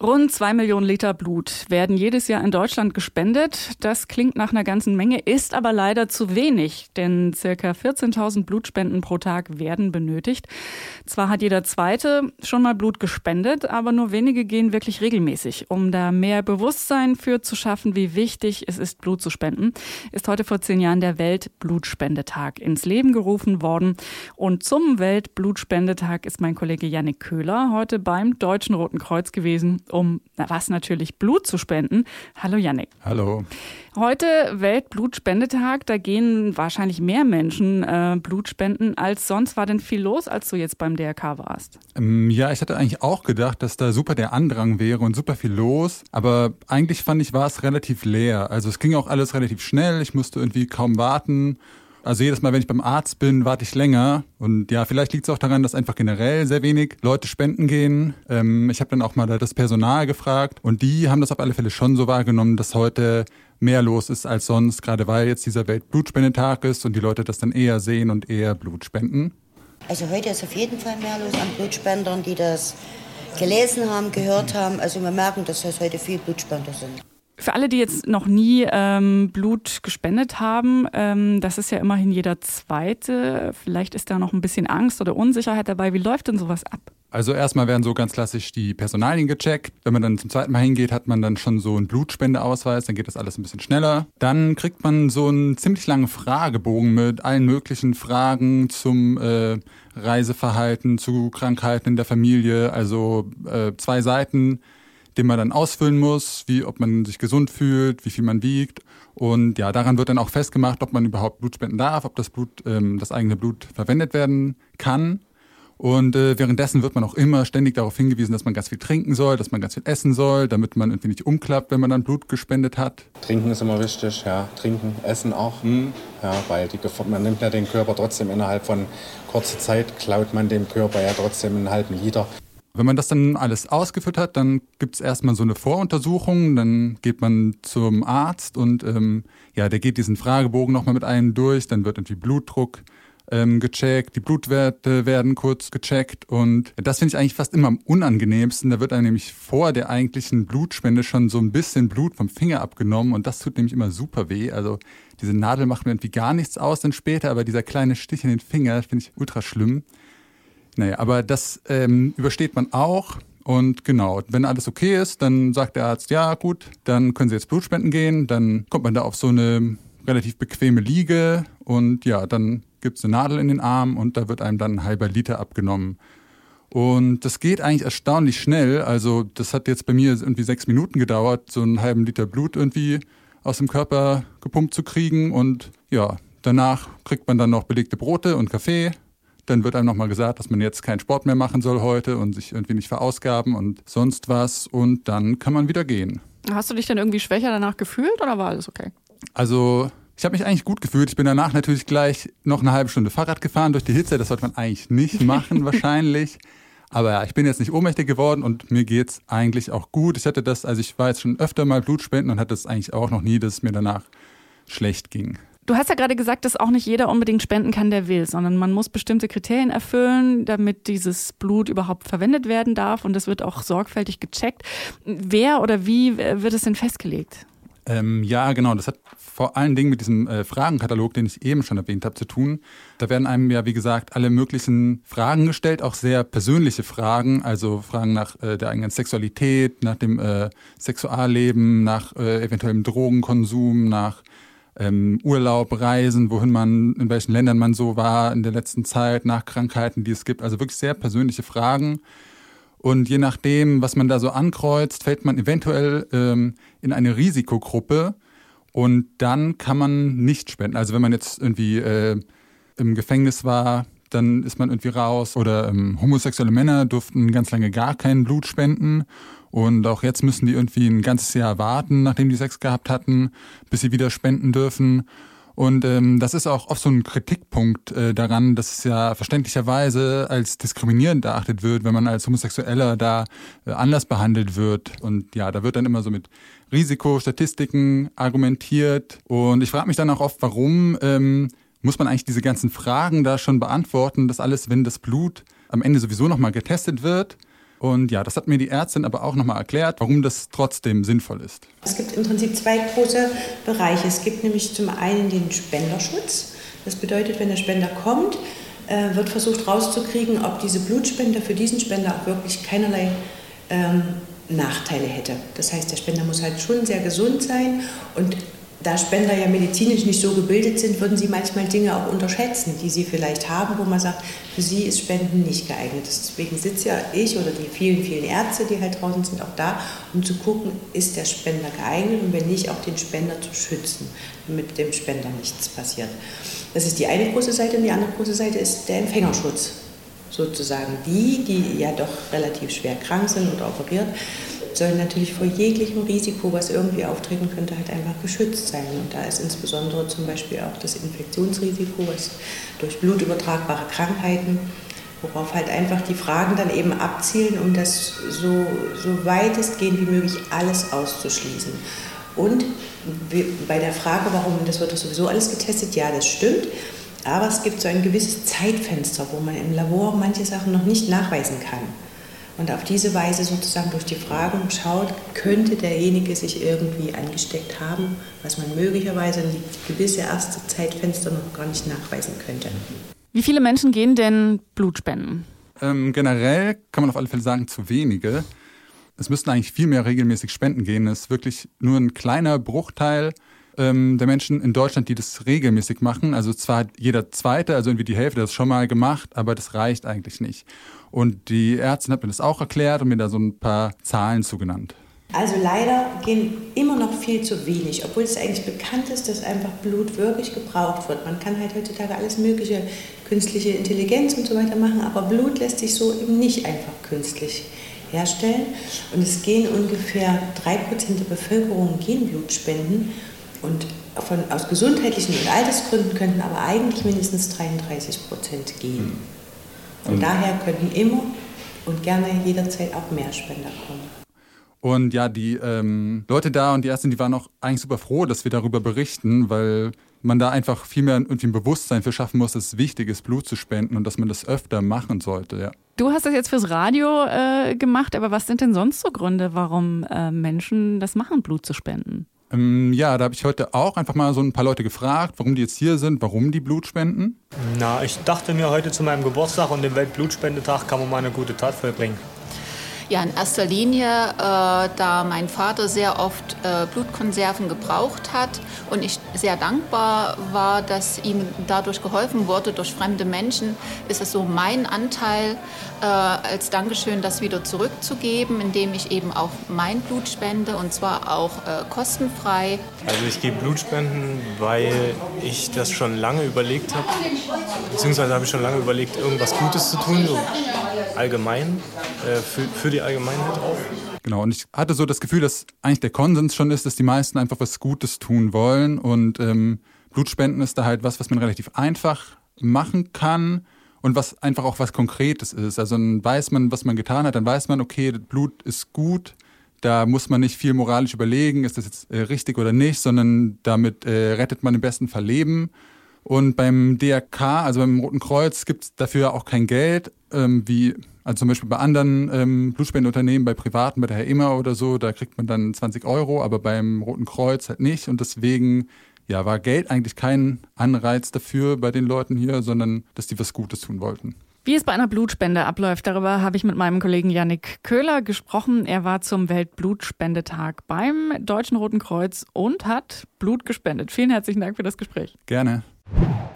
Rund zwei Millionen Liter Blut werden jedes Jahr in Deutschland gespendet. Das klingt nach einer ganzen Menge, ist aber leider zu wenig, denn circa 14.000 Blutspenden pro Tag werden benötigt. Zwar hat jeder Zweite schon mal Blut gespendet, aber nur wenige gehen wirklich regelmäßig. Um da mehr Bewusstsein für zu schaffen, wie wichtig es ist, Blut zu spenden, ist heute vor zehn Jahren der Weltblutspendetag ins Leben gerufen worden. Und zum Weltblutspendetag ist mein Kollege Yannick Köhler heute beim Deutschen Roten Kreuz gewesen um was natürlich Blut zu spenden. Hallo Yannick. Hallo. Heute Weltblutspendetag, da gehen wahrscheinlich mehr Menschen äh, Blut spenden als sonst. War denn viel los, als du jetzt beim DRK warst? Ähm, ja, ich hatte eigentlich auch gedacht, dass da super der Andrang wäre und super viel los. Aber eigentlich fand ich, war es relativ leer. Also es ging auch alles relativ schnell. Ich musste irgendwie kaum warten. Also jedes Mal, wenn ich beim Arzt bin, warte ich länger. Und ja, vielleicht liegt es auch daran, dass einfach generell sehr wenig Leute spenden gehen. Ähm, ich habe dann auch mal das Personal gefragt und die haben das auf alle Fälle schon so wahrgenommen, dass heute mehr los ist als sonst, gerade weil jetzt dieser Weltblutspendetag ist und die Leute das dann eher sehen und eher Blut spenden. Also heute ist auf jeden Fall mehr los an Blutspendern, die das gelesen haben, gehört haben. Also wir merken, dass es heute viel Blutspender sind. Für alle, die jetzt noch nie ähm, Blut gespendet haben, ähm, das ist ja immerhin jeder Zweite. Vielleicht ist da noch ein bisschen Angst oder Unsicherheit dabei. Wie läuft denn sowas ab? Also erstmal werden so ganz klassisch die Personalien gecheckt. Wenn man dann zum zweiten Mal hingeht, hat man dann schon so einen Blutspendeausweis, dann geht das alles ein bisschen schneller. Dann kriegt man so einen ziemlich langen Fragebogen mit allen möglichen Fragen zum äh, Reiseverhalten, zu Krankheiten in der Familie, also äh, zwei Seiten den man dann ausfüllen muss, wie ob man sich gesund fühlt, wie viel man wiegt. Und ja, daran wird dann auch festgemacht, ob man überhaupt Blut spenden darf, ob das Blut, ähm, das eigene Blut verwendet werden kann. Und äh, währenddessen wird man auch immer ständig darauf hingewiesen, dass man ganz viel trinken soll, dass man ganz viel essen soll, damit man irgendwie nicht umklappt, wenn man dann Blut gespendet hat. Trinken ist immer wichtig, ja. Trinken, essen auch. Mhm. Ja, weil die, man nimmt ja den Körper trotzdem innerhalb von kurzer Zeit, klaut man dem Körper ja trotzdem einen halben Liter. Wenn man das dann alles ausgeführt hat, dann gibt es erstmal so eine Voruntersuchung, dann geht man zum Arzt und ähm, ja, der geht diesen Fragebogen nochmal mit einem durch, dann wird irgendwie Blutdruck ähm, gecheckt, die Blutwerte werden kurz gecheckt und das finde ich eigentlich fast immer am unangenehmsten. Da wird einem nämlich vor der eigentlichen Blutspende schon so ein bisschen Blut vom Finger abgenommen und das tut nämlich immer super weh. Also diese Nadel macht mir irgendwie gar nichts aus dann später, aber dieser kleine Stich in den Finger finde ich ultra schlimm. Naja, aber das ähm, übersteht man auch. Und genau, wenn alles okay ist, dann sagt der Arzt, ja gut, dann können Sie jetzt Blutspenden gehen. Dann kommt man da auf so eine relativ bequeme Liege und ja, dann gibt es eine Nadel in den Arm und da wird einem dann ein halber Liter abgenommen. Und das geht eigentlich erstaunlich schnell. Also das hat jetzt bei mir irgendwie sechs Minuten gedauert, so einen halben Liter Blut irgendwie aus dem Körper gepumpt zu kriegen. Und ja, danach kriegt man dann noch belegte Brote und Kaffee dann wird einem nochmal gesagt, dass man jetzt keinen Sport mehr machen soll heute und sich irgendwie nicht verausgaben und sonst was. Und dann kann man wieder gehen. Hast du dich dann irgendwie schwächer danach gefühlt oder war alles okay? Also ich habe mich eigentlich gut gefühlt. Ich bin danach natürlich gleich noch eine halbe Stunde Fahrrad gefahren durch die Hitze. Das sollte man eigentlich nicht machen, wahrscheinlich. Aber ja, ich bin jetzt nicht ohnmächtig geworden und mir geht's eigentlich auch gut. Ich hatte das, also ich war jetzt schon öfter mal Blutspenden und hatte es eigentlich auch noch nie, dass es mir danach schlecht ging. Du hast ja gerade gesagt, dass auch nicht jeder unbedingt spenden kann, der will, sondern man muss bestimmte Kriterien erfüllen, damit dieses Blut überhaupt verwendet werden darf und das wird auch sorgfältig gecheckt. Wer oder wie wird es denn festgelegt? Ähm, ja, genau. Das hat vor allen Dingen mit diesem äh, Fragenkatalog, den ich eben schon erwähnt habe, zu tun. Da werden einem ja, wie gesagt, alle möglichen Fragen gestellt, auch sehr persönliche Fragen, also Fragen nach äh, der eigenen Sexualität, nach dem äh, Sexualleben, nach äh, eventuellem Drogenkonsum, nach ähm, Urlaub, Reisen, wohin man, in welchen Ländern man so war in der letzten Zeit, nach Krankheiten, die es gibt. Also wirklich sehr persönliche Fragen. Und je nachdem, was man da so ankreuzt, fällt man eventuell ähm, in eine Risikogruppe und dann kann man nicht spenden. Also wenn man jetzt irgendwie äh, im Gefängnis war, dann ist man irgendwie raus. Oder ähm, homosexuelle Männer durften ganz lange gar kein Blut spenden. Und auch jetzt müssen die irgendwie ein ganzes Jahr warten, nachdem die Sex gehabt hatten, bis sie wieder spenden dürfen. Und ähm, das ist auch oft so ein Kritikpunkt äh, daran, dass es ja verständlicherweise als diskriminierend erachtet wird, wenn man als Homosexueller da äh, anders behandelt wird. Und ja, da wird dann immer so mit Risikostatistiken argumentiert. Und ich frage mich dann auch oft, warum ähm, muss man eigentlich diese ganzen Fragen da schon beantworten, das alles, wenn das Blut am Ende sowieso nochmal getestet wird. Und ja, das hat mir die Ärztin aber auch nochmal erklärt, warum das trotzdem sinnvoll ist. Es gibt im Prinzip zwei große Bereiche. Es gibt nämlich zum einen den Spenderschutz. Das bedeutet, wenn der Spender kommt, äh, wird versucht rauszukriegen, ob diese Blutspende für diesen Spender auch wirklich keinerlei ähm, Nachteile hätte. Das heißt, der Spender muss halt schon sehr gesund sein und da Spender ja medizinisch nicht so gebildet sind, würden sie manchmal Dinge auch unterschätzen, die sie vielleicht haben, wo man sagt, für sie ist Spenden nicht geeignet. Deswegen sitze ja ich oder die vielen, vielen Ärzte, die halt draußen sind, auch da, um zu gucken, ist der Spender geeignet und wenn nicht, auch den Spender zu schützen, damit dem Spender nichts passiert. Das ist die eine große Seite und die andere große Seite ist der Empfängerschutz. Sozusagen die, die ja doch relativ schwer krank sind oder operiert, sollen natürlich vor jeglichem Risiko, was irgendwie auftreten könnte, halt einfach geschützt sein. Und da ist insbesondere zum Beispiel auch das Infektionsrisiko was durch blutübertragbare Krankheiten, worauf halt einfach die Fragen dann eben abzielen, um das so, so weitestgehend wie möglich alles auszuschließen. Und bei der Frage, warum, das wird doch sowieso alles getestet, ja, das stimmt. Aber es gibt so ein gewisses Zeitfenster, wo man im Labor manche Sachen noch nicht nachweisen kann. Und auf diese Weise sozusagen durch die Fragen schaut, könnte derjenige sich irgendwie angesteckt haben, was man möglicherweise ein gewisse erste Zeitfenster noch gar nicht nachweisen könnte. Wie viele Menschen gehen denn Blut spenden? Ähm, generell kann man auf alle Fälle sagen, zu wenige. Es müssten eigentlich viel mehr regelmäßig spenden gehen. Es ist wirklich nur ein kleiner Bruchteil ähm, der Menschen in Deutschland, die das regelmäßig machen. Also zwar jeder Zweite, also irgendwie die Hälfte, das schon mal gemacht, aber das reicht eigentlich nicht. Und die Ärztin hat mir das auch erklärt und mir da so ein paar Zahlen zugenannt. Also leider gehen immer noch viel zu wenig, obwohl es eigentlich bekannt ist, dass einfach Blut wirklich gebraucht wird. Man kann halt heutzutage alles mögliche, künstliche Intelligenz und so weiter machen, aber Blut lässt sich so eben nicht einfach künstlich herstellen. Und es gehen ungefähr 3% der Bevölkerung gehen Blut spenden und von, aus gesundheitlichen und Altersgründen könnten aber eigentlich mindestens 33% gehen. Und, und daher könnten immer und gerne jederzeit auch mehr Spender kommen. Und ja, die ähm, Leute da und die Ärzte, die waren auch eigentlich super froh, dass wir darüber berichten, weil man da einfach viel mehr irgendwie ein Bewusstsein für schaffen muss, dass es wichtig ist, Blut zu spenden und dass man das öfter machen sollte, ja. Du hast das jetzt fürs Radio äh, gemacht, aber was sind denn sonst so Gründe, warum äh, Menschen das machen, Blut zu spenden? Ähm, ja, da habe ich heute auch einfach mal so ein paar Leute gefragt, warum die jetzt hier sind, warum die Blut spenden. Na, ich dachte mir heute zu meinem Geburtstag und dem Weltblutspendetag kann man mal eine gute Tat vollbringen. Ja, in erster Linie, äh, da mein Vater sehr oft äh, Blutkonserven gebraucht hat und ich sehr dankbar war, dass ihm dadurch geholfen wurde durch fremde Menschen, ist es so mein Anteil äh, als Dankeschön, das wieder zurückzugeben, indem ich eben auch mein Blut spende und zwar auch äh, kostenfrei. Also ich gebe Blutspenden, weil ich das schon lange überlegt habe, beziehungsweise habe ich schon lange überlegt, irgendwas Gutes zu tun, so allgemein, für, für die Allgemeinheit auch. Genau, und ich hatte so das Gefühl, dass eigentlich der Konsens schon ist, dass die meisten einfach was Gutes tun wollen. Und ähm, Blutspenden ist da halt was, was man relativ einfach machen kann und was einfach auch was Konkretes ist. Also dann weiß man, was man getan hat, dann weiß man, okay, das Blut ist gut. Da muss man nicht viel moralisch überlegen, ist das jetzt äh, richtig oder nicht, sondern damit äh, rettet man im besten Fall Leben. Und beim DRK, also beim Roten Kreuz, gibt es dafür auch kein Geld, ähm, wie also zum Beispiel bei anderen ähm, Blutspendenunternehmen, bei Privaten, bei der Herr Immer oder so, da kriegt man dann 20 Euro, aber beim Roten Kreuz halt nicht. Und deswegen ja, war Geld eigentlich kein Anreiz dafür bei den Leuten hier, sondern dass die was Gutes tun wollten. Wie es bei einer Blutspende abläuft, darüber habe ich mit meinem Kollegen Yannick Köhler gesprochen. Er war zum Weltblutspendetag beim Deutschen Roten Kreuz und hat Blut gespendet. Vielen herzlichen Dank für das Gespräch. Gerne.